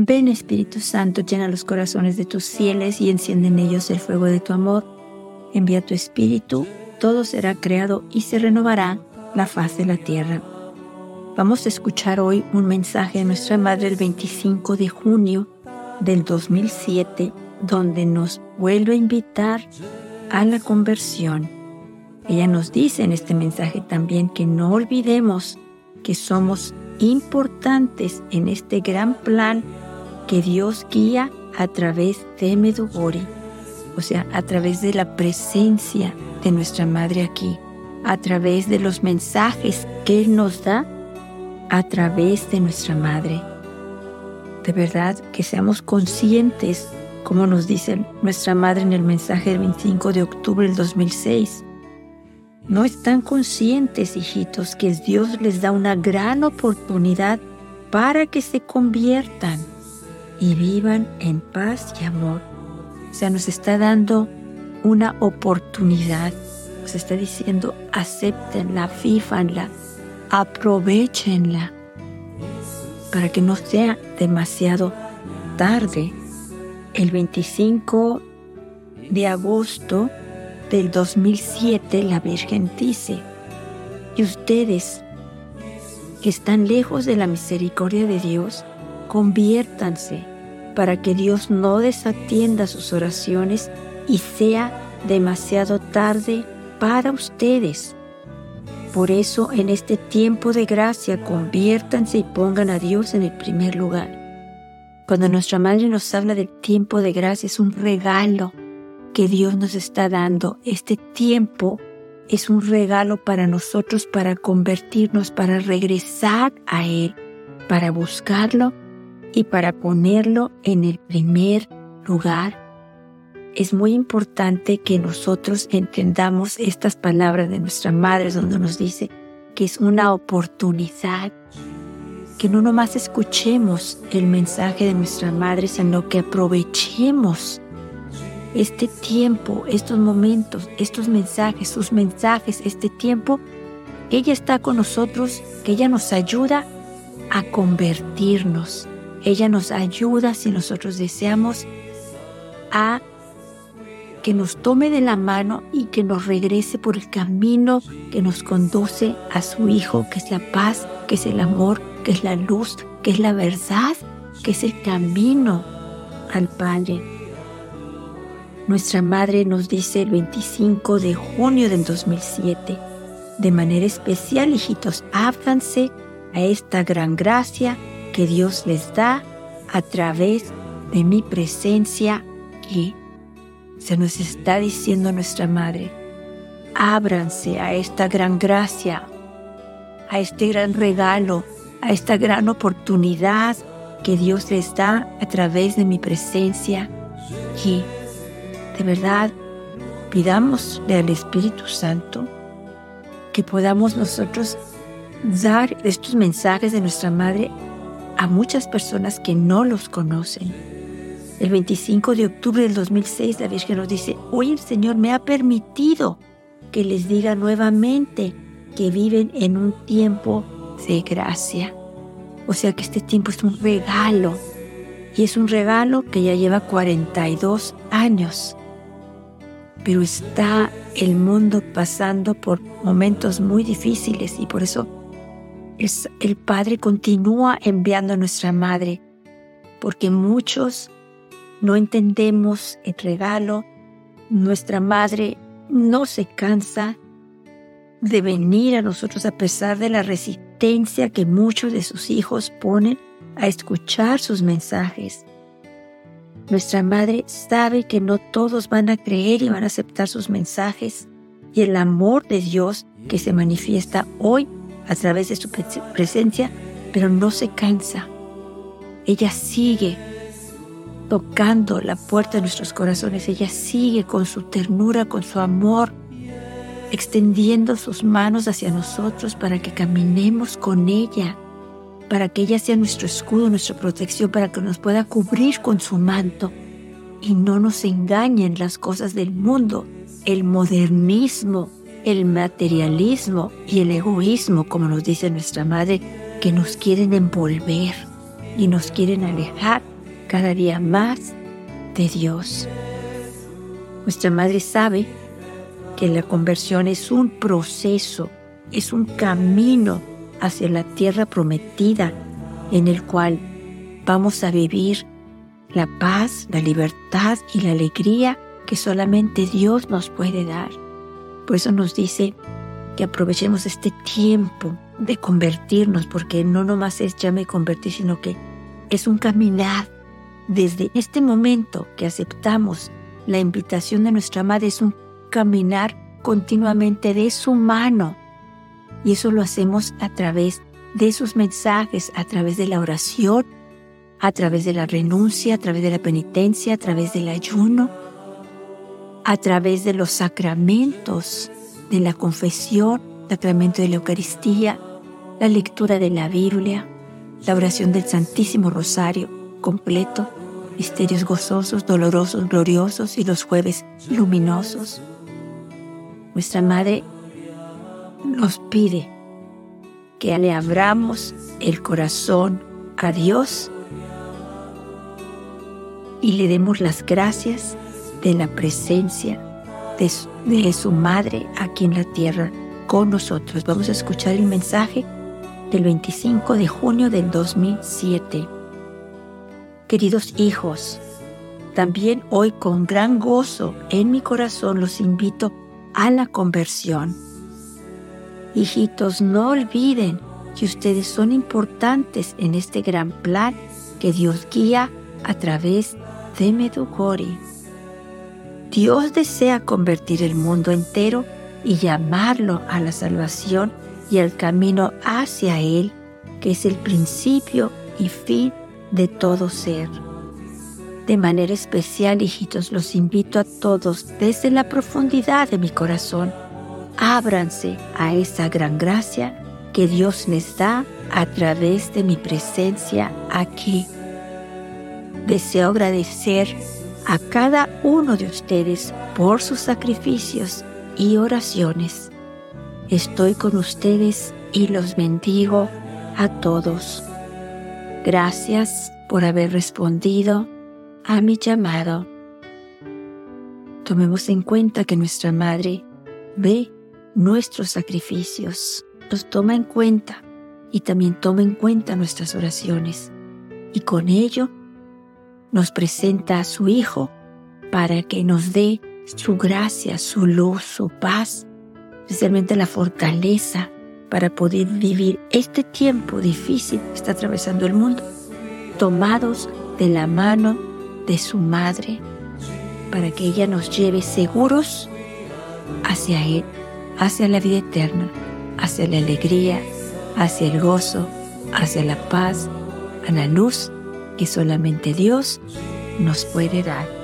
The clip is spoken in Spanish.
Ven Espíritu Santo, llena los corazones de tus fieles y enciende en ellos el fuego de tu amor. Envía tu Espíritu, todo será creado y se renovará la faz de la tierra. Vamos a escuchar hoy un mensaje de nuestra Madre el 25 de junio del 2007, donde nos vuelve a invitar a la conversión. Ella nos dice en este mensaje también que no olvidemos que somos importantes en este gran plan que Dios guía a través de Medugori, o sea, a través de la presencia de nuestra Madre aquí, a través de los mensajes que Él nos da a través de nuestra Madre. De verdad que seamos conscientes, como nos dice nuestra Madre en el mensaje del 25 de octubre del 2006, no están conscientes, hijitos, que Dios les da una gran oportunidad para que se conviertan y vivan en paz y amor. O sea, nos está dando una oportunidad. Nos está diciendo, acéptenla, fífanla, aprovechenla, para que no sea demasiado tarde. El 25 de agosto del 2007 la Virgen dice, y ustedes que están lejos de la misericordia de Dios, conviértanse para que Dios no desatienda sus oraciones y sea demasiado tarde para ustedes. Por eso en este tiempo de gracia conviértanse y pongan a Dios en el primer lugar. Cuando nuestra Madre nos habla del tiempo de gracia es un regalo que Dios nos está dando. Este tiempo es un regalo para nosotros para convertirnos, para regresar a Él, para buscarlo y para ponerlo en el primer lugar. Es muy importante que nosotros entendamos estas palabras de nuestra Madre donde nos dice que es una oportunidad, que no nomás escuchemos el mensaje de nuestra Madre, sino que aprovechemos este tiempo, estos momentos, estos mensajes, sus mensajes, este tiempo, ella está con nosotros, que ella nos ayuda a convertirnos. Ella nos ayuda, si nosotros deseamos, a que nos tome de la mano y que nos regrese por el camino que nos conduce a su Hijo, que es la paz, que es el amor, que es la luz, que es la verdad, que es el camino al Padre. Nuestra madre nos dice el 25 de junio del 2007, de manera especial, hijitos, ábranse a esta gran gracia que Dios les da a través de mi presencia y se nos está diciendo nuestra madre, ábranse a esta gran gracia, a este gran regalo, a esta gran oportunidad que Dios les da a través de mi presencia y de verdad pidámosle al Espíritu Santo que podamos nosotros dar estos mensajes de nuestra Madre a muchas personas que no los conocen. El 25 de octubre del 2006 la Virgen nos dice, hoy el Señor me ha permitido que les diga nuevamente que viven en un tiempo de gracia. O sea que este tiempo es un regalo. Y es un regalo que ya lleva 42 años pero está el mundo pasando por momentos muy difíciles y por eso el Padre continúa enviando a nuestra Madre, porque muchos no entendemos el regalo, nuestra Madre no se cansa de venir a nosotros a pesar de la resistencia que muchos de sus hijos ponen a escuchar sus mensajes. Nuestra Madre sabe que no todos van a creer y van a aceptar sus mensajes y el amor de Dios que se manifiesta hoy a través de su presencia, pero no se cansa. Ella sigue tocando la puerta de nuestros corazones, ella sigue con su ternura, con su amor, extendiendo sus manos hacia nosotros para que caminemos con ella para que ella sea nuestro escudo, nuestra protección, para que nos pueda cubrir con su manto. Y no nos engañen las cosas del mundo, el modernismo, el materialismo y el egoísmo, como nos dice nuestra madre, que nos quieren envolver. y nos quieren alejar cada día más de Dios. Nuestra madre sabe que la conversión es un proceso, es un camino hacia la tierra prometida en el cual vamos a vivir la paz, la libertad y la alegría que solamente Dios nos puede dar. Por eso nos dice que aprovechemos este tiempo de convertirnos, porque no nomás es ya me convertí, sino que es un caminar. Desde este momento que aceptamos la invitación de nuestra madre, es un caminar continuamente de su mano. Y eso lo hacemos a través de sus mensajes, a través de la oración, a través de la renuncia, a través de la penitencia, a través del ayuno, a través de los sacramentos, de la confesión, sacramento de la Eucaristía, la lectura de la Biblia, la oración del Santísimo Rosario completo, misterios gozosos, dolorosos, gloriosos y los jueves luminosos. Nuestra Madre nos pide que le abramos el corazón a Dios y le demos las gracias de la presencia de su, Madre aquí en la tierra con nosotros. Vamos a escuchar el mensaje del 25 de junio del 2007. Queridos hijos, también hoy con gran gozo en mi corazón los invito a la conversión. Hijitos, no olviden que ustedes son importantes en este gran plan que Dios guía a través de Medugori. Dios desea convertir el mundo entero y llamarlo a la salvación y al camino hacia Él, que es el principio y fin de todo ser. De manera especial, hijitos, los invito a todos desde la profundidad de mi corazón. Ábranse a esa gran gracia que Dios les da a través de mi presencia aquí. Deseo agradecer a cada uno de ustedes por sus sacrificios y oraciones. Estoy con ustedes y los bendigo a todos. Gracias por haber respondido a mi llamado. Tomemos en cuenta que nuestra Madre ve nuestros sacrificios, los toma en cuenta y también toma en cuenta nuestras oraciones. Y con ello nos presenta a su Hijo para que nos dé su gracia, su luz, su paz especialmente la fortaleza para poder vivir este tiempo difícil que está atravesando el mundo, tomados de la mano de su madre, para que ella nos lleve seguros hacia Él, hacia la vida eterna, hacia la alegría, hacia el gozo, hacia la paz, a la luz que solamente Dios nos puede dar.